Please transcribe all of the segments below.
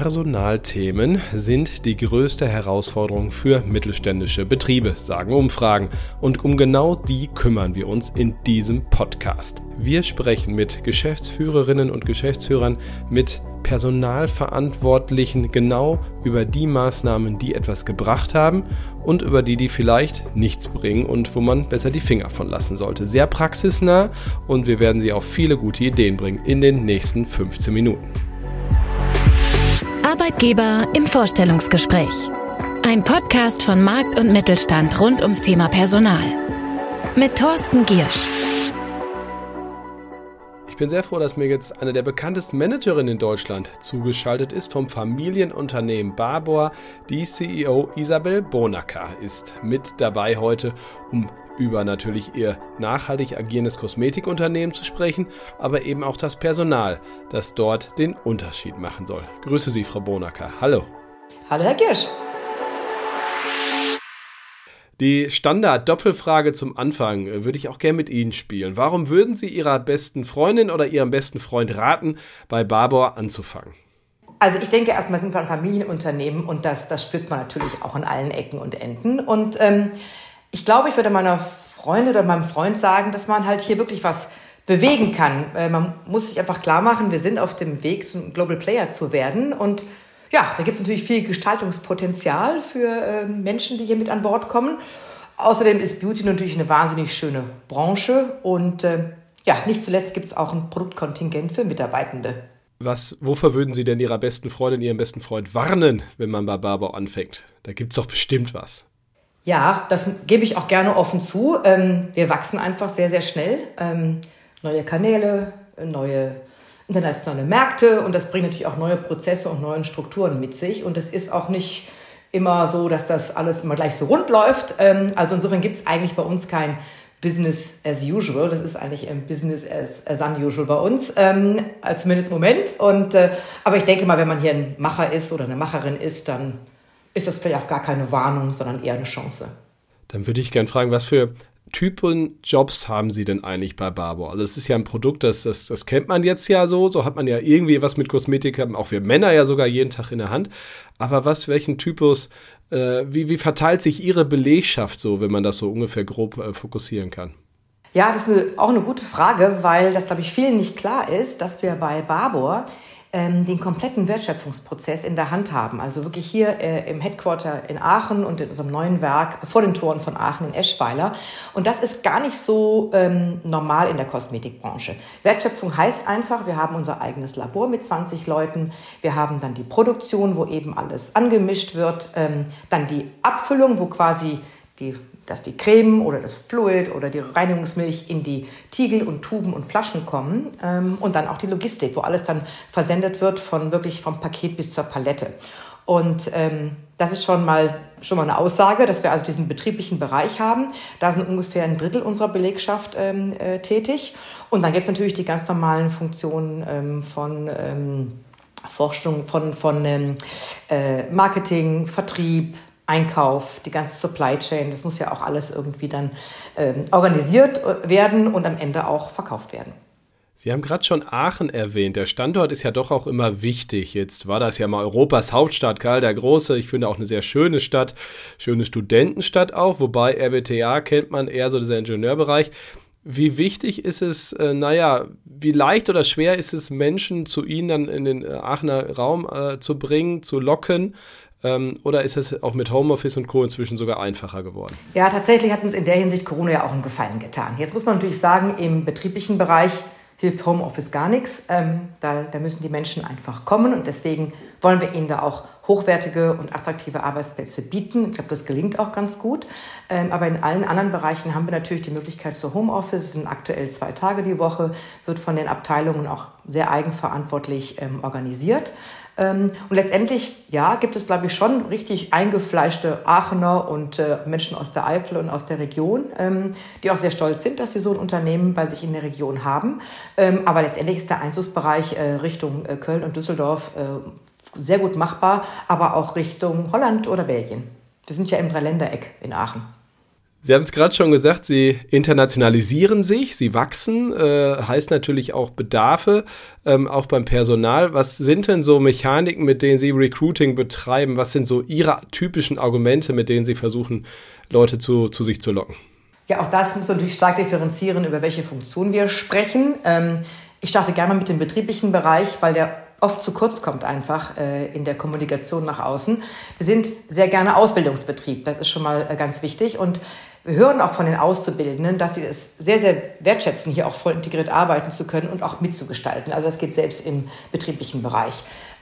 Personalthemen sind die größte Herausforderung für mittelständische Betriebe, sagen Umfragen. Und um genau die kümmern wir uns in diesem Podcast. Wir sprechen mit Geschäftsführerinnen und Geschäftsführern, mit Personalverantwortlichen genau über die Maßnahmen, die etwas gebracht haben und über die, die vielleicht nichts bringen und wo man besser die Finger von lassen sollte. Sehr praxisnah und wir werden Sie auf viele gute Ideen bringen in den nächsten 15 Minuten. Arbeitgeber im Vorstellungsgespräch. Ein Podcast von Markt und Mittelstand rund ums Thema Personal. Mit Thorsten Giersch. Ich bin sehr froh, dass mir jetzt eine der bekanntesten Managerinnen in Deutschland zugeschaltet ist. Vom Familienunternehmen Barbour. Die CEO Isabel Bonacker ist mit dabei heute, um über natürlich ihr nachhaltig agierendes Kosmetikunternehmen zu sprechen, aber eben auch das Personal, das dort den Unterschied machen soll. Grüße Sie, Frau Bonacker. Hallo. Hallo, Herr Kirsch. Die Standard-Doppelfrage zum Anfang würde ich auch gerne mit Ihnen spielen. Warum würden Sie Ihrer besten Freundin oder Ihrem besten Freund raten, bei Barbour anzufangen? Also ich denke erstmal sind wir ein Familienunternehmen und das, das spürt man natürlich auch an allen Ecken und Enden. Und ähm, ich glaube, ich würde meiner Freundin oder meinem Freund sagen, dass man halt hier wirklich was bewegen kann. Man muss sich einfach klar machen, wir sind auf dem Weg, ein Global Player zu werden. Und ja, da gibt es natürlich viel Gestaltungspotenzial für äh, Menschen, die hier mit an Bord kommen. Außerdem ist Beauty natürlich eine wahnsinnig schöne Branche und äh, ja, nicht zuletzt gibt es auch ein Produktkontingent für Mitarbeitende. Was, wofür würden Sie denn Ihrer besten Freundin, Ihrem besten Freund warnen, wenn man bei Barbour anfängt? Da gibt es doch bestimmt was. Ja, das gebe ich auch gerne offen zu. Ähm, wir wachsen einfach sehr, sehr schnell. Ähm, neue Kanäle, neue internationale Märkte und das bringt natürlich auch neue Prozesse und neue Strukturen mit sich. Und es ist auch nicht immer so, dass das alles immer gleich so rund läuft. Ähm, also insofern gibt es eigentlich bei uns kein Business as usual. Das ist eigentlich ein Business as, as unusual bei uns, ähm, zumindest im Moment. Und, äh, aber ich denke mal, wenn man hier ein Macher ist oder eine Macherin ist, dann ist das vielleicht auch gar keine Warnung, sondern eher eine Chance. Dann würde ich gerne fragen, was für Typen Jobs haben Sie denn eigentlich bei Barbour? Also es ist ja ein Produkt, das, das, das kennt man jetzt ja so, so hat man ja irgendwie was mit Kosmetik, auch wir Männer ja sogar jeden Tag in der Hand. Aber was, welchen Typus, äh, wie, wie verteilt sich Ihre Belegschaft so, wenn man das so ungefähr grob äh, fokussieren kann? Ja, das ist eine, auch eine gute Frage, weil das, glaube ich, vielen nicht klar ist, dass wir bei Barbour ähm, den kompletten Wertschöpfungsprozess in der Hand haben. Also wirklich hier äh, im Headquarter in Aachen und in unserem neuen Werk vor den Toren von Aachen in Eschweiler. Und das ist gar nicht so ähm, normal in der Kosmetikbranche. Wertschöpfung heißt einfach, wir haben unser eigenes Labor mit 20 Leuten. Wir haben dann die Produktion, wo eben alles angemischt wird. Ähm, dann die Abfüllung, wo quasi die dass die Creme oder das Fluid oder die Reinigungsmilch in die Tiegel und Tuben und Flaschen kommen ähm, und dann auch die Logistik, wo alles dann versendet wird von wirklich vom Paket bis zur Palette. Und ähm, das ist schon mal, schon mal eine Aussage, dass wir also diesen betrieblichen Bereich haben. Da sind ungefähr ein Drittel unserer Belegschaft ähm, äh, tätig. Und dann gibt es natürlich die ganz normalen Funktionen ähm, von ähm, Forschung, von, von ähm, äh, Marketing, Vertrieb, Einkauf, die ganze Supply Chain, das muss ja auch alles irgendwie dann ähm, organisiert äh, werden und am Ende auch verkauft werden. Sie haben gerade schon Aachen erwähnt. Der Standort ist ja doch auch immer wichtig. Jetzt war das ja mal Europas Hauptstadt, Karl der Große. Ich finde auch eine sehr schöne Stadt, schöne Studentenstadt auch, wobei RWTA kennt man eher so dieser Ingenieurbereich. Wie wichtig ist es, äh, naja, wie leicht oder schwer ist es, Menschen zu Ihnen dann in den Aachener Raum äh, zu bringen, zu locken? Ähm, oder ist es auch mit Homeoffice und Co. inzwischen sogar einfacher geworden? Ja, tatsächlich hat uns in der Hinsicht Corona ja auch einen Gefallen getan. Jetzt muss man natürlich sagen, im betrieblichen Bereich hilft Homeoffice gar nichts. Ähm, da, da müssen die Menschen einfach kommen und deswegen wollen wir ihnen da auch hochwertige und attraktive Arbeitsplätze bieten. Ich glaube, das gelingt auch ganz gut. Ähm, aber in allen anderen Bereichen haben wir natürlich die Möglichkeit zu Homeoffice. Es sind aktuell zwei Tage die Woche, wird von den Abteilungen auch sehr eigenverantwortlich ähm, organisiert. Ähm, und letztendlich, ja, gibt es, glaube ich, schon richtig eingefleischte Aachener und äh, Menschen aus der Eifel und aus der Region, ähm, die auch sehr stolz sind, dass sie so ein Unternehmen bei sich in der Region haben. Ähm, aber letztendlich ist der Einzugsbereich äh, Richtung äh, Köln und Düsseldorf sehr gut machbar, aber auch Richtung Holland oder Belgien. Wir sind ja im Dreiländereck in Aachen. Sie haben es gerade schon gesagt, Sie internationalisieren sich, Sie wachsen, äh, heißt natürlich auch Bedarfe, ähm, auch beim Personal. Was sind denn so Mechaniken, mit denen Sie Recruiting betreiben? Was sind so Ihre typischen Argumente, mit denen Sie versuchen, Leute zu, zu sich zu locken? Ja, auch das muss natürlich stark differenzieren, über welche Funktion wir sprechen. Ähm, ich starte gerne mit dem betrieblichen Bereich, weil der oft zu kurz kommt einfach äh, in der Kommunikation nach außen. Wir sind sehr gerne Ausbildungsbetrieb, das ist schon mal äh, ganz wichtig und wir hören auch von den Auszubildenden, dass sie es sehr, sehr wertschätzen, hier auch voll integriert arbeiten zu können und auch mitzugestalten. Also das geht selbst im betrieblichen Bereich.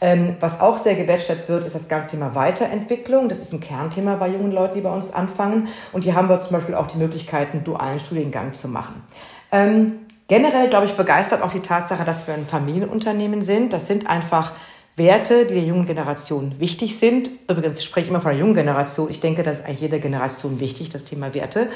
Ähm, was auch sehr gewertschätzt wird, ist das ganze Thema Weiterentwicklung. Das ist ein Kernthema bei jungen Leuten, die bei uns anfangen. Und hier haben wir zum Beispiel auch die Möglichkeit, einen dualen Studiengang zu machen. Ähm, generell, glaube ich, begeistert auch die Tatsache, dass wir ein Familienunternehmen sind. Das sind einfach Werte, die der jungen Generation wichtig sind. Übrigens, ich spreche immer von der jungen Generation. Ich denke, das ist eigentlich jeder Generation wichtig, das Thema Werte.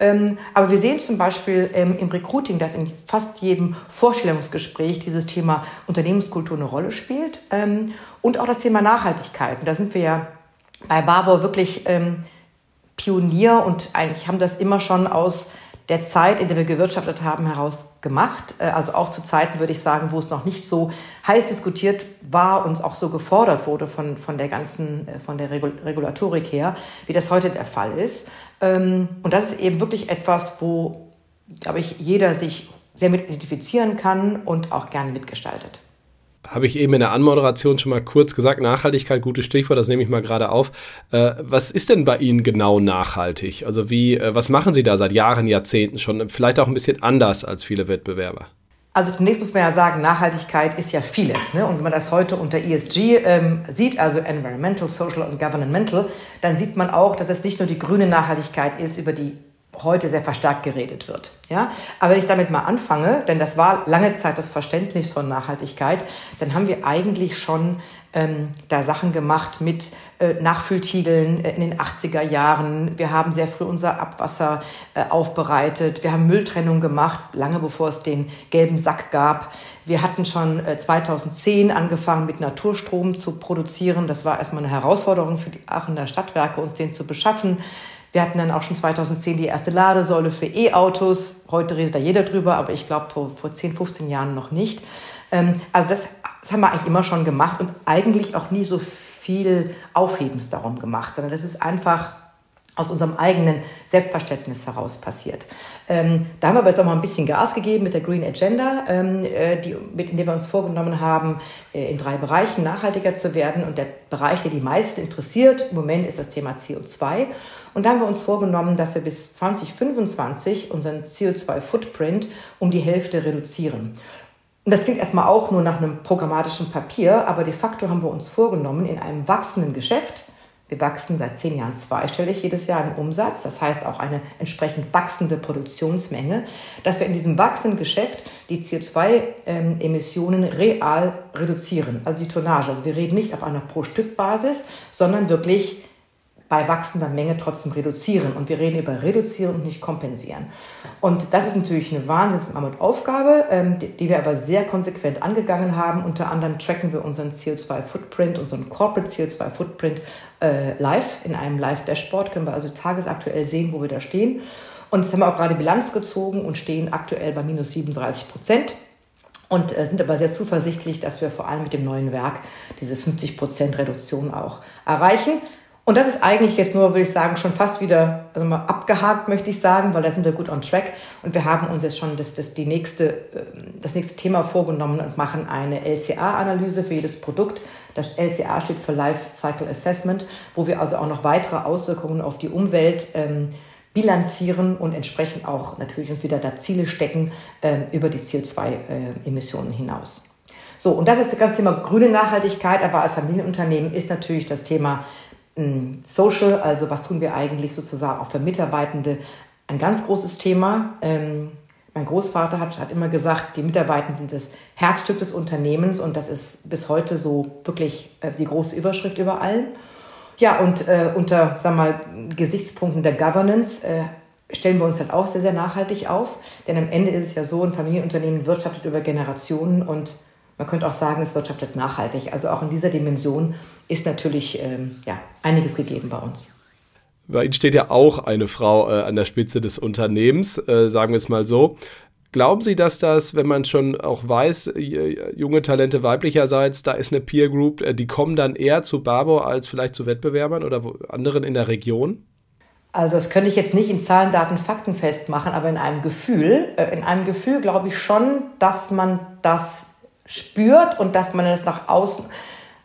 Ähm, aber wir sehen zum Beispiel ähm, im Recruiting, dass in fast jedem Vorstellungsgespräch dieses Thema Unternehmenskultur eine Rolle spielt. Ähm, und auch das Thema Nachhaltigkeit. Und da sind wir ja bei Barbour wirklich Pionier und eigentlich haben das immer schon aus der Zeit, in der wir gewirtschaftet haben, heraus gemacht. Äh, also auch zu Zeiten, würde ich sagen, wo es noch nicht so heiß diskutiert war und auch so gefordert wurde von, von der ganzen, äh, von der Regulatorik her, wie das heute der Fall ist. Ähm, und das ist eben wirklich etwas, wo, glaube ich, jeder sich sehr mit identifizieren kann und auch gerne mitgestaltet habe ich eben in der Anmoderation schon mal kurz gesagt, Nachhaltigkeit, gutes Stichwort, das nehme ich mal gerade auf. Äh, was ist denn bei Ihnen genau nachhaltig? Also wie, äh, was machen Sie da seit Jahren, Jahrzehnten schon? Vielleicht auch ein bisschen anders als viele Wettbewerber. Also zunächst muss man ja sagen, Nachhaltigkeit ist ja vieles. Ne? Und wenn man das heute unter ESG ähm, sieht, also Environmental, Social und Governmental, dann sieht man auch, dass es nicht nur die grüne Nachhaltigkeit ist, über die heute sehr verstärkt geredet wird. Ja? Aber wenn ich damit mal anfange, denn das war lange Zeit das Verständnis von Nachhaltigkeit, dann haben wir eigentlich schon ähm, da Sachen gemacht mit äh, Nachfülltiegeln äh, in den 80er Jahren. Wir haben sehr früh unser Abwasser äh, aufbereitet. Wir haben Mülltrennung gemacht, lange bevor es den gelben Sack gab. Wir hatten schon äh, 2010 angefangen, mit Naturstrom zu produzieren. Das war erstmal eine Herausforderung für die Aachener Stadtwerke, uns den zu beschaffen. Wir hatten dann auch schon 2010 die erste Ladesäule für E-Autos. Heute redet da jeder drüber, aber ich glaube vor, vor 10, 15 Jahren noch nicht. Ähm, also das, das haben wir eigentlich immer schon gemacht und eigentlich auch nie so viel Aufhebens darum gemacht, sondern das ist einfach aus unserem eigenen Selbstverständnis heraus passiert. Ähm, da haben wir aber jetzt auch mal ein bisschen Gas gegeben mit der Green Agenda, ähm, äh, die, mit, in der wir uns vorgenommen haben, äh, in drei Bereichen nachhaltiger zu werden. Und der Bereich, der die meisten interessiert im Moment, ist das Thema CO2. Und da haben wir uns vorgenommen, dass wir bis 2025 unseren CO2-Footprint um die Hälfte reduzieren. Und das klingt erstmal auch nur nach einem programmatischen Papier, aber de facto haben wir uns vorgenommen, in einem wachsenden Geschäft, wir wachsen seit zehn Jahren zweistellig jedes Jahr im Umsatz, das heißt auch eine entsprechend wachsende Produktionsmenge, dass wir in diesem wachsenden Geschäft die CO2-Emissionen real reduzieren, also die Tonnage. Also wir reden nicht auf einer Pro-Stück-Basis, sondern wirklich bei wachsender Menge trotzdem reduzieren. Und wir reden über reduzieren und nicht kompensieren. Und das ist natürlich eine Wahnsinns-Mammutaufgabe, ähm, die, die wir aber sehr konsequent angegangen haben. Unter anderem tracken wir unseren CO2-Footprint, unseren Corporate CO2-Footprint äh, live in einem Live-Dashboard. Können wir also tagesaktuell sehen, wo wir da stehen. Und jetzt haben wir auch gerade Bilanz gezogen und stehen aktuell bei minus 37 Prozent und äh, sind aber sehr zuversichtlich, dass wir vor allem mit dem neuen Werk diese 50 Prozent Reduktion auch erreichen. Und das ist eigentlich jetzt nur, würde ich sagen, schon fast wieder also mal abgehakt, möchte ich sagen, weil da sind wir gut on track. Und wir haben uns jetzt schon das, das, die nächste, ähm, das nächste Thema vorgenommen und machen eine LCA-Analyse für jedes Produkt. Das LCA steht für Life Cycle Assessment, wo wir also auch noch weitere Auswirkungen auf die Umwelt ähm, bilanzieren und entsprechend auch natürlich uns wieder da Ziele stecken äh, über die CO2-Emissionen äh, hinaus. So, und das ist das ganze Thema grüne Nachhaltigkeit, aber als Familienunternehmen ist natürlich das Thema Social, also was tun wir eigentlich sozusagen auch für Mitarbeitende, ein ganz großes Thema. Ähm, mein Großvater hat, hat immer gesagt, die Mitarbeiter sind das Herzstück des Unternehmens und das ist bis heute so wirklich äh, die große Überschrift über allem. Ja, und äh, unter wir mal, Gesichtspunkten der Governance äh, stellen wir uns halt auch sehr, sehr nachhaltig auf. Denn am Ende ist es ja so, ein Familienunternehmen wirtschaftet über Generationen und man könnte auch sagen, es wirtschaftet nachhaltig. Also auch in dieser Dimension ist natürlich ähm, ja, einiges gegeben bei uns. Bei Ihnen steht ja auch eine Frau äh, an der Spitze des Unternehmens, äh, sagen wir es mal so. Glauben Sie, dass das, wenn man schon auch weiß, junge Talente weiblicherseits, da ist eine Peer Group, äh, die kommen dann eher zu Barbour als vielleicht zu Wettbewerbern oder anderen in der Region? Also das könnte ich jetzt nicht in Zahlen, Daten, Fakten festmachen, aber in einem Gefühl, äh, in einem Gefühl glaube ich schon, dass man das spürt und dass man es nach außen,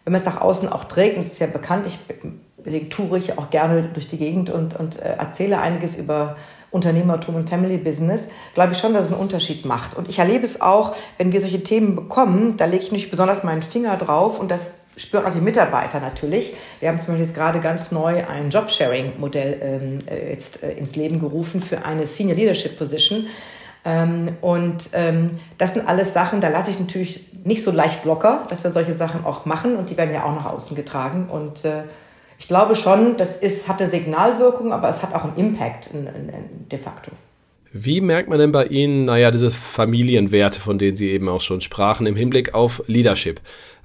wenn man es nach außen auch trägt, und es ist ja bekannt, ich toure ich auch gerne durch die Gegend und, und äh, erzähle einiges über Unternehmertum und Family Business, glaube ich schon, dass es einen Unterschied macht. Und ich erlebe es auch, wenn wir solche Themen bekommen, da lege ich nicht besonders meinen Finger drauf und das spüren auch die Mitarbeiter natürlich. Wir haben zum Beispiel jetzt gerade ganz neu ein Jobsharing-Modell ähm, äh, jetzt äh, ins Leben gerufen für eine Senior Leadership Position. Ähm, und ähm, das sind alles Sachen, da lasse ich natürlich nicht so leicht locker, dass wir solche Sachen auch machen und die werden ja auch nach außen getragen. Und äh, ich glaube schon, das ist, hat eine Signalwirkung, aber es hat auch einen Impact in, in, in de facto. Wie merkt man denn bei Ihnen, naja, diese Familienwerte, von denen Sie eben auch schon sprachen, im Hinblick auf Leadership?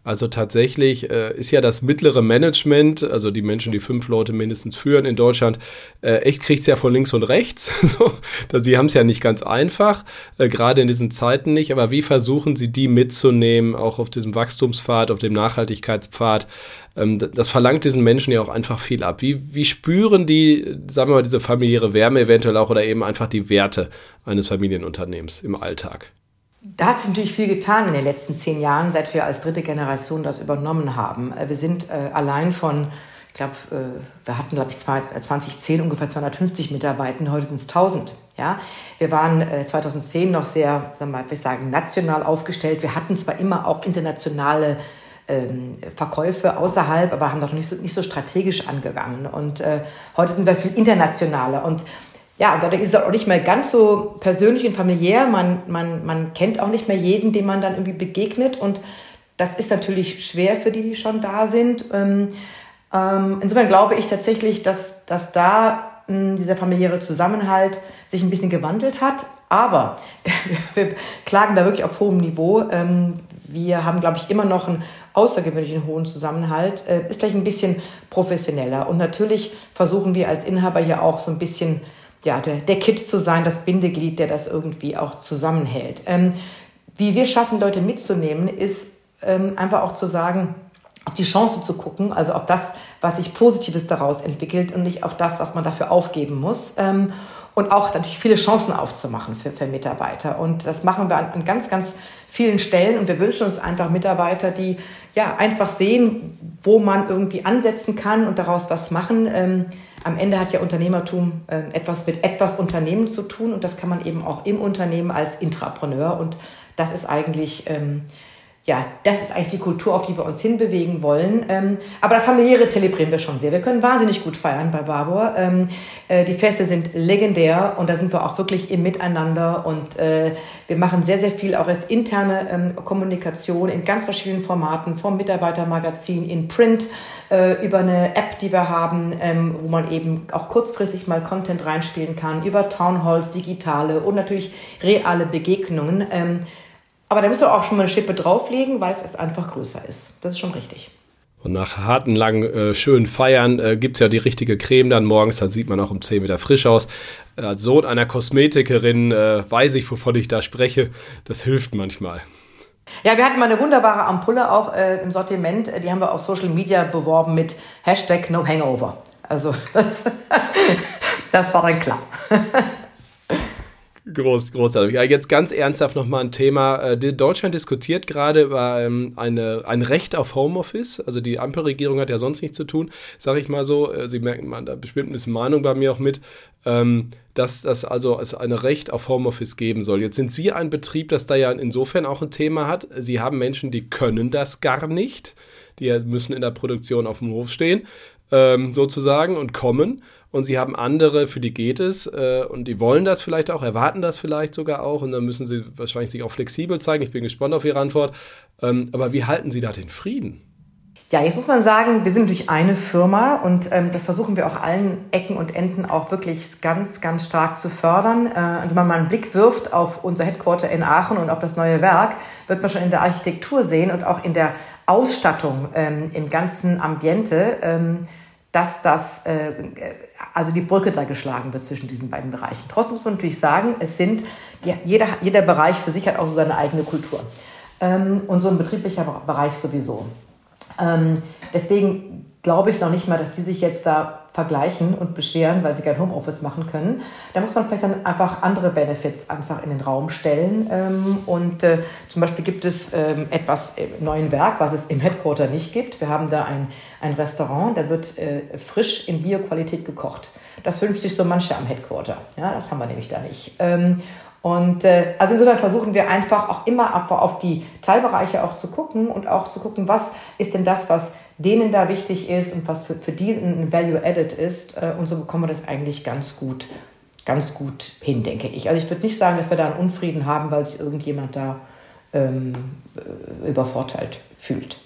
Also tatsächlich äh, ist ja das mittlere Management, also die Menschen, die fünf Leute mindestens führen in Deutschland, äh, echt kriegt es ja von links und rechts. sie haben es ja nicht ganz einfach, äh, gerade in diesen Zeiten nicht. Aber wie versuchen Sie die mitzunehmen, auch auf diesem Wachstumspfad, auf dem Nachhaltigkeitspfad? Ähm, das verlangt diesen Menschen ja auch einfach viel ab. Wie, wie spüren die, sagen wir mal, diese familiäre Wärme eventuell auch oder eben einfach die Werte eines Familienunternehmens im Alltag? Da hat sich natürlich viel getan in den letzten zehn Jahren, seit wir als dritte Generation das übernommen haben. Äh, wir sind äh, allein von, ich glaube, äh, wir hatten, glaube ich, 2010 ungefähr 250 Mitarbeiter, heute sind es 1000. Ja? Wir waren äh, 2010 noch sehr, sagen wir mal, ich sagen, national aufgestellt. Wir hatten zwar immer auch internationale ähm, Verkäufe außerhalb, aber haben doch nicht so, nicht so strategisch angegangen. Und äh, heute sind wir viel internationaler. Und ja, dadurch ist es auch nicht mehr ganz so persönlich und familiär. Man, man, man kennt auch nicht mehr jeden, dem man dann irgendwie begegnet. Und das ist natürlich schwer für die, die schon da sind. Ähm, ähm, insofern glaube ich tatsächlich, dass, dass da hm, dieser familiäre Zusammenhalt sich ein bisschen gewandelt hat. Aber wir klagen da wirklich auf hohem Niveau. Wir haben, glaube ich, immer noch einen außergewöhnlichen hohen Zusammenhalt. Äh, ist vielleicht ein bisschen professioneller. Und natürlich versuchen wir als Inhaber hier auch so ein bisschen ja, der, der Kit zu sein, das Bindeglied, der das irgendwie auch zusammenhält. Ähm, wie wir schaffen, Leute mitzunehmen, ist ähm, einfach auch zu sagen, auf die Chance zu gucken, also auf das, was sich Positives daraus entwickelt und nicht auf das, was man dafür aufgeben muss. Ähm, und auch natürlich viele Chancen aufzumachen für, für Mitarbeiter. Und das machen wir an, an ganz, ganz vielen Stellen. Und wir wünschen uns einfach Mitarbeiter, die ja einfach sehen, wo man irgendwie ansetzen kann und daraus was machen. Ähm, am Ende hat ja Unternehmertum äh, etwas mit etwas Unternehmen zu tun und das kann man eben auch im Unternehmen als Intrapreneur und das ist eigentlich ähm, ja, das ist eigentlich die Kultur, auf die wir uns hinbewegen wollen. Ähm, aber das familiäre zelebrieren wir schon sehr. Wir können wahnsinnig gut feiern bei Barbour. Ähm, äh, die Feste sind legendär und da sind wir auch wirklich im Miteinander und äh, wir machen sehr, sehr viel auch als interne ähm, Kommunikation in ganz verschiedenen Formaten, vom Mitarbeitermagazin in Print äh, über eine App, die wir haben, ähm, wo man eben auch kurzfristig mal Content reinspielen kann, über Townhalls, digitale und natürlich reale Begegnungen. Aber da müsst ihr auch schon mal eine Schippe drauflegen, weil es einfach größer ist. Das ist schon richtig. Und nach harten, langen, äh, schönen Feiern äh, gibt es ja die richtige Creme dann morgens. Da sieht man auch um 10 Meter frisch aus. Als Sohn einer Kosmetikerin äh, weiß ich, wovon ich da spreche. Das hilft manchmal. Ja, wir hatten mal eine wunderbare Ampulle auch äh, im Sortiment. Die haben wir auf Social Media beworben mit Hashtag No Hangover. Also das, das war dann klar. Groß, großartig. Ja, jetzt ganz ernsthaft nochmal ein Thema. Äh, Deutschland diskutiert gerade über ähm, eine, ein Recht auf Homeoffice. Also die Ampelregierung hat ja sonst nichts zu tun, sage ich mal so. Äh, Sie merken, man, da bestimmt ein bisschen Meinung bei mir auch mit, ähm, dass das also es ein Recht auf Homeoffice geben soll. Jetzt sind Sie ein Betrieb, das da ja insofern auch ein Thema hat. Sie haben Menschen, die können das gar nicht. Die müssen in der Produktion auf dem Hof stehen, ähm, sozusagen, und kommen und sie haben andere, für die geht es äh, und die wollen das vielleicht auch, erwarten das vielleicht sogar auch und dann müssen sie wahrscheinlich sich auch flexibel zeigen. Ich bin gespannt auf Ihre Antwort. Ähm, aber wie halten Sie da den Frieden? Ja, jetzt muss man sagen, wir sind natürlich eine Firma und ähm, das versuchen wir auch allen Ecken und Enden auch wirklich ganz, ganz stark zu fördern. Äh, und wenn man mal einen Blick wirft auf unser Headquarter in Aachen und auf das neue Werk, wird man schon in der Architektur sehen und auch in der Ausstattung ähm, im ganzen Ambiente, ähm, dass das äh, also die Brücke da geschlagen wird zwischen diesen beiden Bereichen. Trotzdem muss man natürlich sagen, es sind, jeder, jeder Bereich für sich hat auch so seine eigene Kultur. Ähm, und so ein betrieblicher Bereich sowieso. Ähm, deswegen glaube ich noch nicht mal, dass die sich jetzt da vergleichen und beschweren, weil sie kein Homeoffice machen können. Da muss man vielleicht dann einfach andere Benefits einfach in den Raum stellen. Ähm, und äh, zum Beispiel gibt es ähm, etwas im neuen Werk, was es im Headquarter nicht gibt. Wir haben da ein, ein Restaurant, da wird äh, frisch in Bioqualität gekocht. Das wünscht sich so manche am Headquarter. Ja, das haben wir nämlich da nicht. Und äh, also insofern versuchen wir einfach auch immer auf die Teilbereiche auch zu gucken und auch zu gucken, was ist denn das, was denen da wichtig ist und was für, für die ein Value Added ist. Äh, und so bekommen wir das eigentlich ganz gut, ganz gut hin, denke ich. Also ich würde nicht sagen, dass wir da einen Unfrieden haben, weil sich irgendjemand da ähm, äh, übervorteilt fühlt.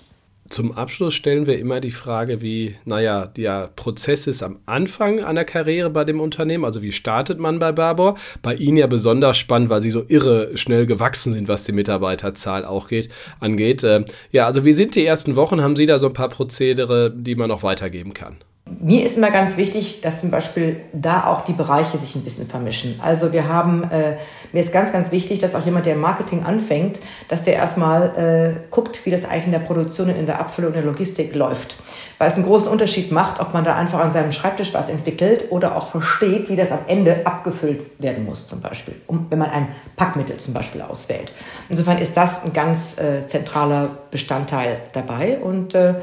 Zum Abschluss stellen wir immer die Frage, wie, naja, der Prozess ist am Anfang einer Karriere bei dem Unternehmen, also wie startet man bei Barbour? Bei Ihnen ja besonders spannend, weil Sie so irre schnell gewachsen sind, was die Mitarbeiterzahl auch geht, angeht. Ähm, ja, also wie sind die ersten Wochen? Haben Sie da so ein paar Prozedere, die man noch weitergeben kann? Mir ist immer ganz wichtig, dass zum Beispiel da auch die Bereiche sich ein bisschen vermischen. Also wir haben, äh, mir ist ganz, ganz wichtig, dass auch jemand, der im Marketing anfängt, dass der erstmal äh, guckt, wie das eigentlich in der Produktion, in der Abfüllung, in der Logistik läuft. Weil es einen großen Unterschied macht, ob man da einfach an seinem Schreibtisch was entwickelt oder auch versteht, wie das am Ende abgefüllt werden muss zum Beispiel, um, wenn man ein Packmittel zum Beispiel auswählt. Insofern ist das ein ganz äh, zentraler Bestandteil dabei und äh,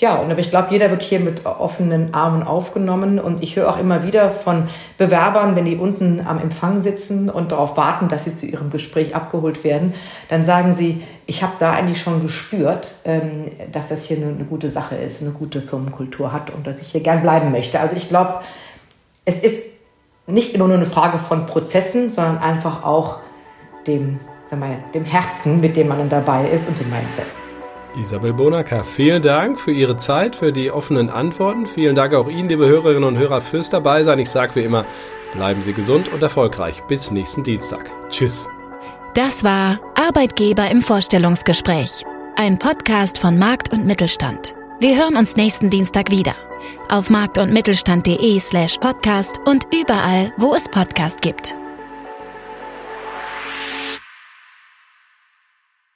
ja, und aber ich glaube, jeder wird hier mit offenen Armen aufgenommen. Und ich höre auch immer wieder von Bewerbern, wenn die unten am Empfang sitzen und darauf warten, dass sie zu ihrem Gespräch abgeholt werden, dann sagen sie, ich habe da eigentlich schon gespürt, ähm, dass das hier eine gute Sache ist, eine gute Firmenkultur hat und dass ich hier gern bleiben möchte. Also ich glaube, es ist nicht immer nur eine Frage von Prozessen, sondern einfach auch dem, dem Herzen, mit dem man dabei ist und dem Mindset. Isabel Bonacker, vielen Dank für Ihre Zeit, für die offenen Antworten. Vielen Dank auch Ihnen, liebe Hörerinnen und Hörer, fürs Dabeisein. Ich sage wie immer, bleiben Sie gesund und erfolgreich. Bis nächsten Dienstag. Tschüss. Das war Arbeitgeber im Vorstellungsgespräch. Ein Podcast von Markt und Mittelstand. Wir hören uns nächsten Dienstag wieder. Auf markt- und mittelstand.de slash podcast und überall, wo es Podcast gibt.